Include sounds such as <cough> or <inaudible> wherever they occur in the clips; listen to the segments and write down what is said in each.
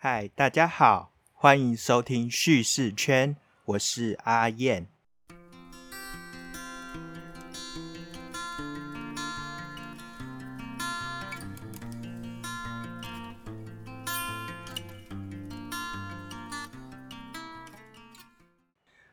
嗨，大家好，欢迎收听叙事圈，我是阿燕。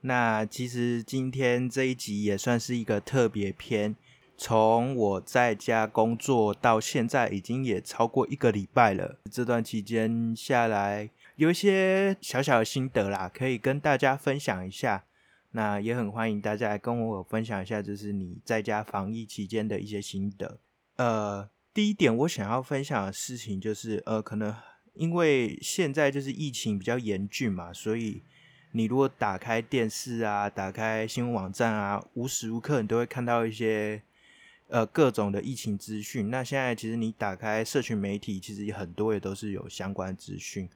那其实今天这一集也算是一个特别篇。从我在家工作到现在，已经也超过一个礼拜了。这段期间下来，有一些小小的心得啦，可以跟大家分享一下。那也很欢迎大家来跟我分享一下，就是你在家防疫期间的一些心得。呃，第一点我想要分享的事情就是，呃，可能因为现在就是疫情比较严峻嘛，所以你如果打开电视啊，打开新闻网站啊，无时无刻你都会看到一些。呃，各种的疫情资讯。那现在其实你打开社群媒体，其实很多也都是有相关资讯。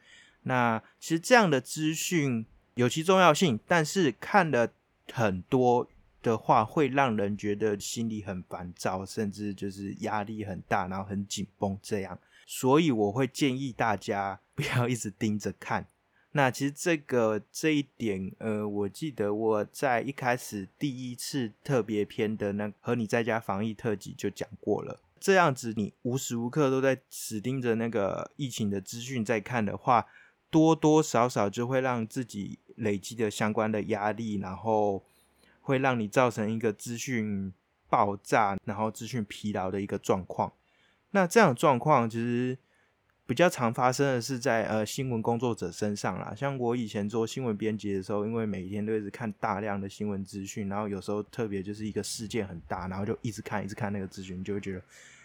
那其实这样的资讯有其重要性，但是看了很多的话，会让人觉得心里很烦躁，甚至就是压力很大，然后很紧绷这样。所以我会建议大家不要一直盯着看。那其实这个这一点，呃，我记得我在一开始第一次特别篇的那和你在家防疫特辑就讲过了。这样子，你无时无刻都在死盯着那个疫情的资讯在看的话，多多少少就会让自己累积的相关的压力，然后会让你造成一个资讯爆炸，然后资讯疲劳的一个状况。那这样状况其实。比较常发生的是在呃新闻工作者身上啦，像我以前做新闻编辑的时候，因为每天都一直看大量的新闻资讯，然后有时候特别就是一个事件很大，然后就一直看一直看那个资讯，就会觉得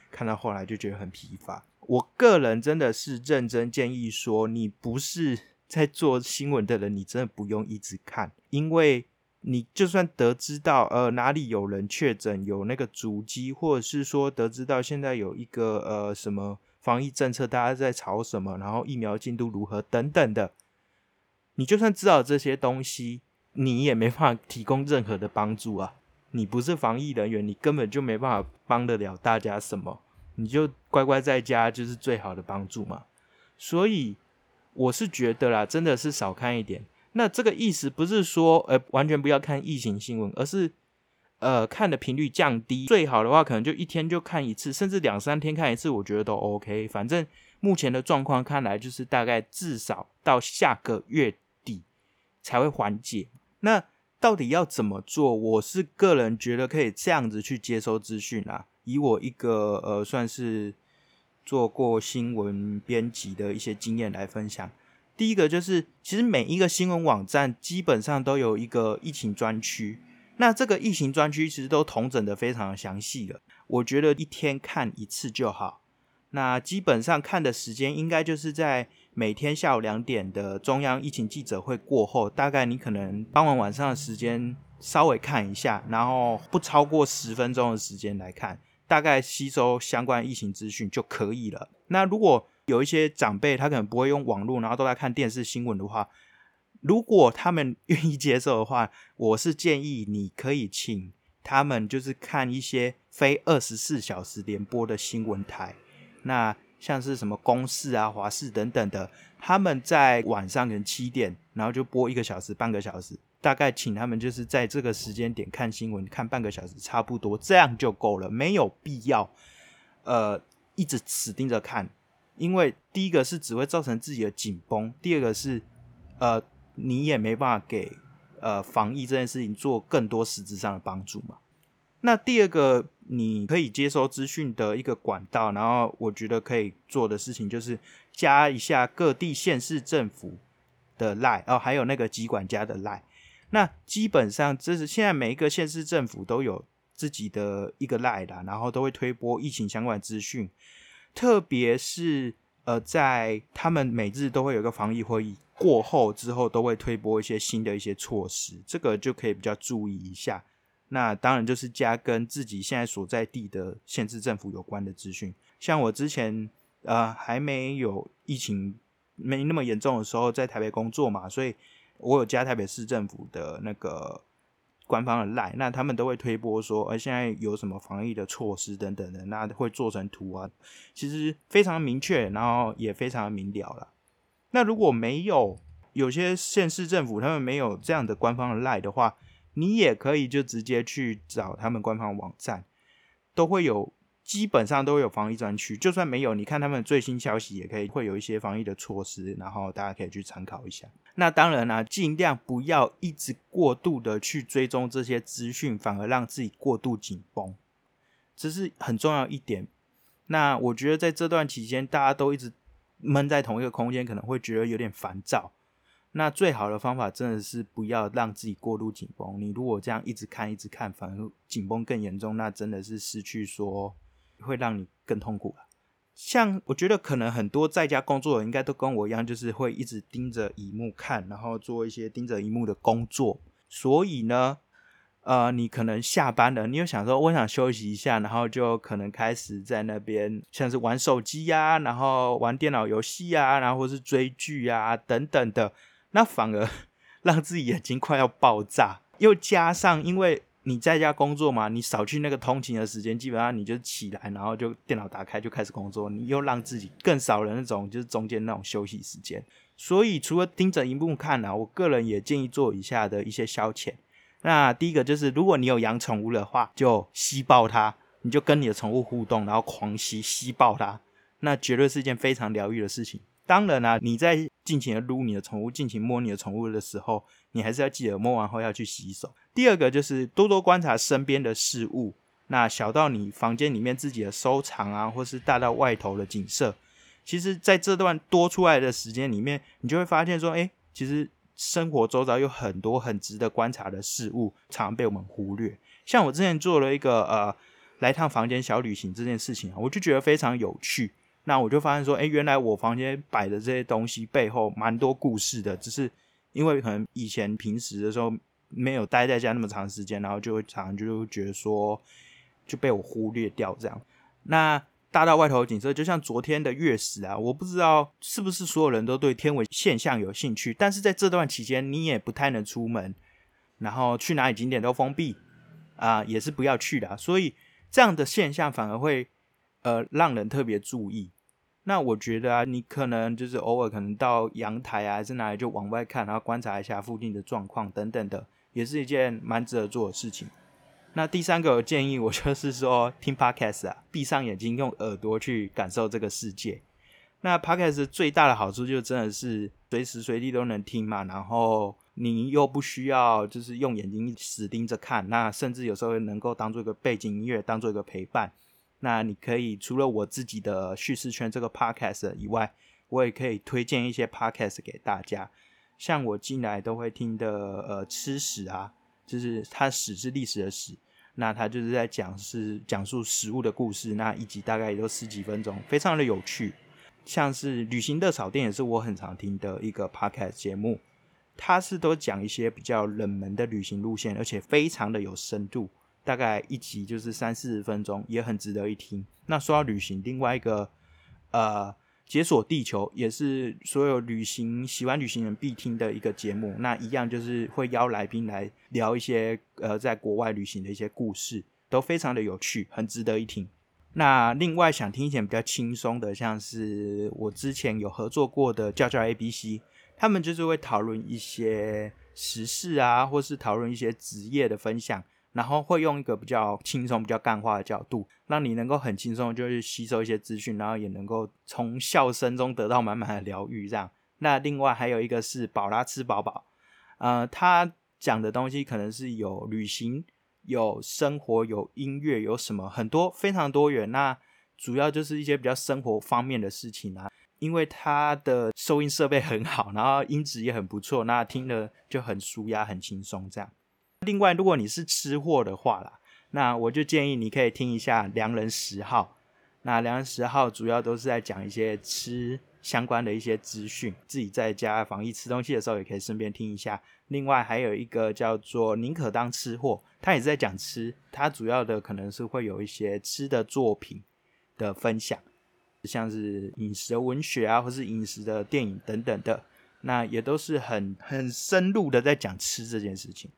看到后来就觉得很疲乏。我个人真的是认真建议说，你不是在做新闻的人，你真的不用一直看，因为你就算得知到呃哪里有人确诊，有那个足迹，或者是说得知到现在有一个呃什么。防疫政策，大家在吵什么？然后疫苗进度如何等等的，你就算知道这些东西，你也没办法提供任何的帮助啊！你不是防疫人员，你根本就没办法帮得了大家什么，你就乖乖在家就是最好的帮助嘛。所以我是觉得啦，真的是少看一点。那这个意思不是说，呃，完全不要看疫情新闻，而是。呃，看的频率降低，最好的话可能就一天就看一次，甚至两三天看一次，我觉得都 OK。反正目前的状况看来，就是大概至少到下个月底才会缓解。那到底要怎么做？我是个人觉得可以这样子去接收资讯啊。以我一个呃算是做过新闻编辑的一些经验来分享。第一个就是，其实每一个新闻网站基本上都有一个疫情专区。那这个疫情专区其实都统整的非常详细了，我觉得一天看一次就好。那基本上看的时间应该就是在每天下午两点的中央疫情记者会过后，大概你可能傍晚晚上的时间稍微看一下，然后不超过十分钟的时间来看，大概吸收相关疫情资讯就可以了。那如果有一些长辈他可能不会用网络，然后都在看电视新闻的话，如果他们愿意接受的话，我是建议你可以请他们就是看一些非二十四小时联播的新闻台，那像是什么公视啊、华视等等的，他们在晚上可能七点，然后就播一个小时、半个小时，大概请他们就是在这个时间点看新闻，看半个小时差不多，这样就够了，没有必要呃一直死盯着看，因为第一个是只会造成自己的紧绷，第二个是呃。你也没办法给呃防疫这件事情做更多实质上的帮助嘛？那第二个你可以接收资讯的一个管道，然后我觉得可以做的事情就是加一下各地县市政府的赖哦，还有那个机管家的赖。那基本上这是现在每一个县市政府都有自己的一个赖的，然后都会推播疫情相关资讯，特别是呃在他们每日都会有一个防疫会议。过后之后都会推播一些新的一些措施，这个就可以比较注意一下。那当然就是加跟自己现在所在地的县市政府有关的资讯。像我之前呃还没有疫情没那么严重的时候，在台北工作嘛，所以我有加台北市政府的那个官方的赖，那他们都会推播说，呃现在有什么防疫的措施等等的，那会做成图啊，其实非常明确，然后也非常明了了。那如果没有，有些县市政府他们没有这样的官方的赖的话，你也可以就直接去找他们官方网站，都会有。基本上都有防疫专区，就算没有，你看他们最新消息也可以会有一些防疫的措施，然后大家可以去参考一下。那当然啦，尽量不要一直过度的去追踪这些资讯，反而让自己过度紧绷，这是很重要一点。那我觉得在这段期间，大家都一直闷在同一个空间，可能会觉得有点烦躁。那最好的方法真的是不要让自己过度紧绷。你如果这样一直看一直看，反而紧绷更严重，那真的是失去说。会让你更痛苦了像我觉得可能很多在家工作的人应该都跟我一样，就是会一直盯着荧幕看，然后做一些盯着荧幕的工作。所以呢，呃，你可能下班了，你又想说我想休息一下，然后就可能开始在那边像是玩手机呀，然后玩电脑游戏呀，然后或是追剧啊等等的，那反而 <laughs> 让自己眼睛快要爆炸。又加上因为。你在家工作嘛？你少去那个通勤的时间，基本上你就起来，然后就电脑打开就开始工作。你又让自己更少了那种就是中间那种休息时间。所以除了盯着荧幕看呢，我个人也建议做以下的一些消遣。那第一个就是，如果你有养宠物的话，就吸爆它，你就跟你的宠物互动，然后狂吸吸爆它，那绝对是一件非常疗愈的事情。当然啦，你在尽情的撸你的宠物，尽情摸你的宠物的时候，你还是要记得摸完后要去洗手。第二个就是多多观察身边的事物，那小到你房间里面自己的收藏啊，或是大到外头的景色，其实在这段多出来的时间里面，你就会发现说，哎，其实生活周遭有很多很值得观察的事物，常常被我们忽略。像我之前做了一个呃来趟房间小旅行这件事情啊，我就觉得非常有趣。那我就发现说，哎，原来我房间摆的这些东西背后蛮多故事的，只是因为可能以前平时的时候没有待在家那么长时间，然后就会常常就觉得说就被我忽略掉这样。那大到外头景色，就像昨天的月食啊，我不知道是不是所有人都对天文现象有兴趣，但是在这段期间你也不太能出门，然后去哪里景点都封闭啊，也是不要去的。所以这样的现象反而会呃让人特别注意。那我觉得啊，你可能就是偶尔可能到阳台啊，还是哪里就往外看，然后观察一下附近的状况等等的，也是一件蛮值得做的事情。那第三个建议，我就是说 <laughs> 听 podcast 啊，闭上眼睛用耳朵去感受这个世界。那 podcast 最大的好处就真的是随时随地都能听嘛，然后你又不需要就是用眼睛死盯着看，那甚至有时候能够当做一个背景音乐，当做一个陪伴。那你可以除了我自己的叙事圈这个 podcast 以外，我也可以推荐一些 podcast 给大家。像我进来都会听的，呃，吃屎啊，就是它史是历史的史，那它就是在讲是讲述食物的故事，那一集大概也都十几分钟，非常的有趣。像是旅行的草店也是我很常听的一个 podcast 节目，它是都讲一些比较冷门的旅行路线，而且非常的有深度。大概一集就是三四十分钟，也很值得一听。那说到旅行，另外一个呃，解锁地球也是所有旅行喜欢旅行人必听的一个节目。那一样就是会邀来宾来聊一些呃在国外旅行的一些故事，都非常的有趣，很值得一听。那另外想听一点比较轻松的，像是我之前有合作过的教教 A B C，他们就是会讨论一些时事啊，或是讨论一些职业的分享。然后会用一个比较轻松、比较干化的角度，让你能够很轻松就是吸收一些资讯，然后也能够从笑声中得到满满的疗愈。这样，那另外还有一个是宝拉吃饱饱，呃，他讲的东西可能是有旅行、有生活、有音乐、有什么很多非常多元。那主要就是一些比较生活方面的事情啊，因为他的收音设备很好，然后音质也很不错，那听了就很舒压、很轻松这样。另外，如果你是吃货的话啦，那我就建议你可以听一下《良人十号》。那《良人十号》主要都是在讲一些吃相关的一些资讯，自己在家防疫吃东西的时候也可以顺便听一下。另外还有一个叫做《宁可当吃货》，他也是在讲吃，他主要的可能是会有一些吃的作品的分享，像是饮食的文学啊，或是饮食的电影等等的，那也都是很很深入的在讲吃这件事情。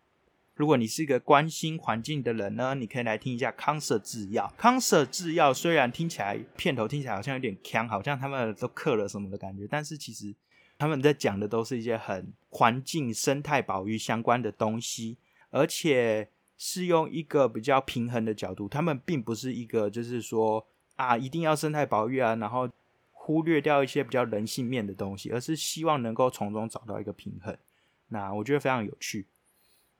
如果你是一个关心环境的人呢，你可以来听一下康舍制药。康舍制药虽然听起来片头听起来好像有点强，好像他们都刻了什么的感觉，但是其实他们在讲的都是一些很环境、生态保育相关的东西，而且是用一个比较平衡的角度。他们并不是一个就是说啊，一定要生态保育啊，然后忽略掉一些比较人性面的东西，而是希望能够从中找到一个平衡。那我觉得非常有趣。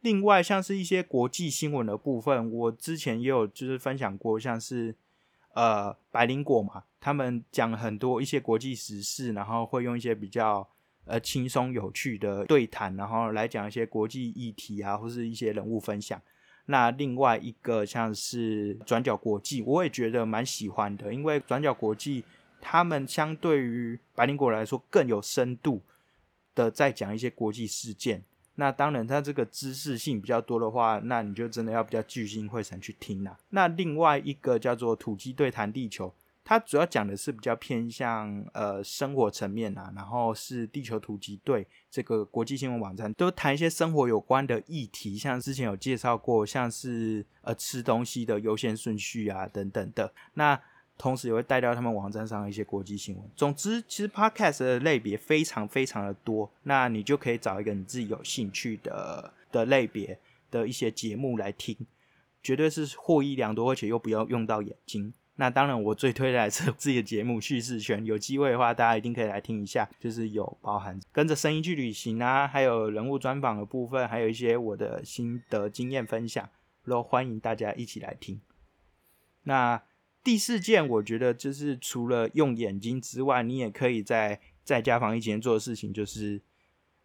另外，像是一些国际新闻的部分，我之前也有就是分享过，像是呃白灵果嘛，他们讲很多一些国际时事，然后会用一些比较呃轻松有趣的对谈，然后来讲一些国际议题啊，或是一些人物分享。那另外一个像是转角国际，我也觉得蛮喜欢的，因为转角国际他们相对于白灵果来说更有深度的在讲一些国际事件。那当然，它这个知识性比较多的话，那你就真的要比较聚精会神去听啦。那另外一个叫做土鸡对谈地球，它主要讲的是比较偏向呃生活层面啊，然后是地球土鸡队这个国际新闻网站都谈一些生活有关的议题，像之前有介绍过，像是呃吃东西的优先顺序啊等等的。那同时也会带到他们网站上的一些国际新闻。总之，其实 podcast 的类别非常非常的多，那你就可以找一个你自己有兴趣的的类别的一些节目来听，绝对是获益良多，而且又不要用到眼睛。那当然，我最推的是自己的节目《叙事圈》，有机会的话，大家一定可以来听一下。就是有包含跟着声音去旅行啊，还有人物专访的部分，还有一些我的心得经验分享，都欢迎大家一起来听。那。第四件，我觉得就是除了用眼睛之外，你也可以在在家防疫期间做的事情，就是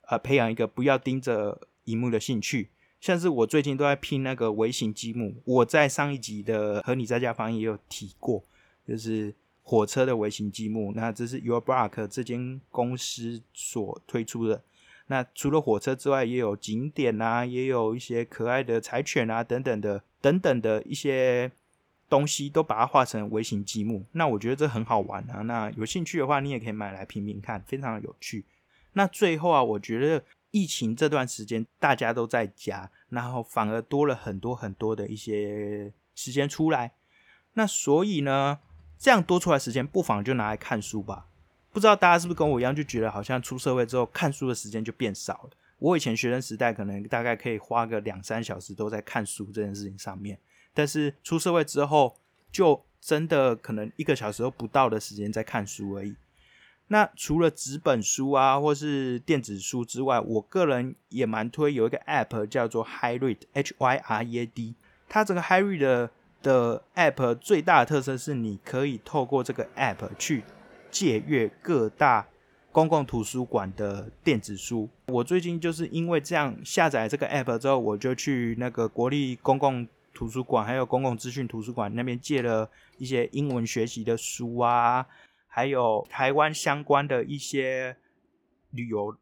呃培养一个不要盯着荧幕的兴趣。像是我最近都在拼那个微型积木，我在上一集的和你在家防疫也有提过，就是火车的微型积木。那这是 Your Block 这间公司所推出的。那除了火车之外，也有景点啊，也有一些可爱的柴犬啊等等的等等的一些。东西都把它画成微型积木，那我觉得这很好玩啊。那有兴趣的话，你也可以买来拼拼看，非常的有趣。那最后啊，我觉得疫情这段时间大家都在家，然后反而多了很多很多的一些时间出来。那所以呢，这样多出来时间，不妨就拿来看书吧。不知道大家是不是跟我一样，就觉得好像出社会之后看书的时间就变少了。我以前学生时代可能大概可以花个两三小时都在看书这件事情上面。但是出社会之后，就真的可能一个小时都不到的时间在看书而已。那除了纸本书啊，或是电子书之外，我个人也蛮推有一个 App 叫做 HyRead（H Y R E A D）。它这个 HyRead 的的 App 最大的特色是，你可以透过这个 App 去借阅各大公共图书馆的电子书。我最近就是因为这样下载这个 App 之后，我就去那个国立公共图书馆还有公共资讯图书馆那边借了一些英文学习的书啊，还有台湾相关的一些旅游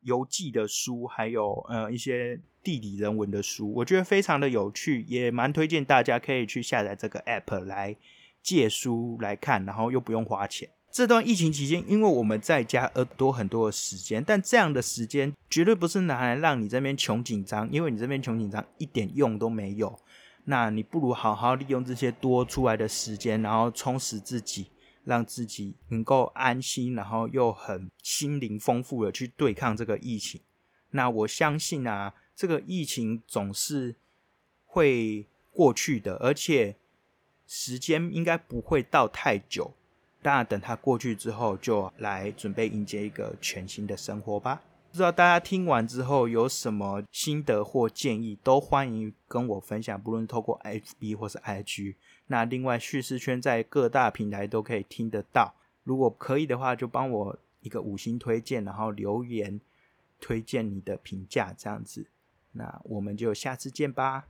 游记的书，还有呃一些地理人文的书，我觉得非常的有趣，也蛮推荐大家可以去下载这个 app 来借书来看，然后又不用花钱。这段疫情期间，因为我们在家而多很多的时间，但这样的时间绝对不是拿来让你这边穷紧张，因为你这边穷紧张一点用都没有。那你不如好好利用这些多出来的时间，然后充实自己，让自己能够安心，然后又很心灵丰富的去对抗这个疫情。那我相信啊，这个疫情总是会过去的，而且时间应该不会到太久。那，等它过去之后，就来准备迎接一个全新的生活吧。不知道大家听完之后有什么心得或建议，都欢迎跟我分享，不论透过 FB 或是 IG。那另外叙事圈在各大平台都可以听得到，如果可以的话，就帮我一个五星推荐，然后留言推荐你的评价，这样子。那我们就下次见吧。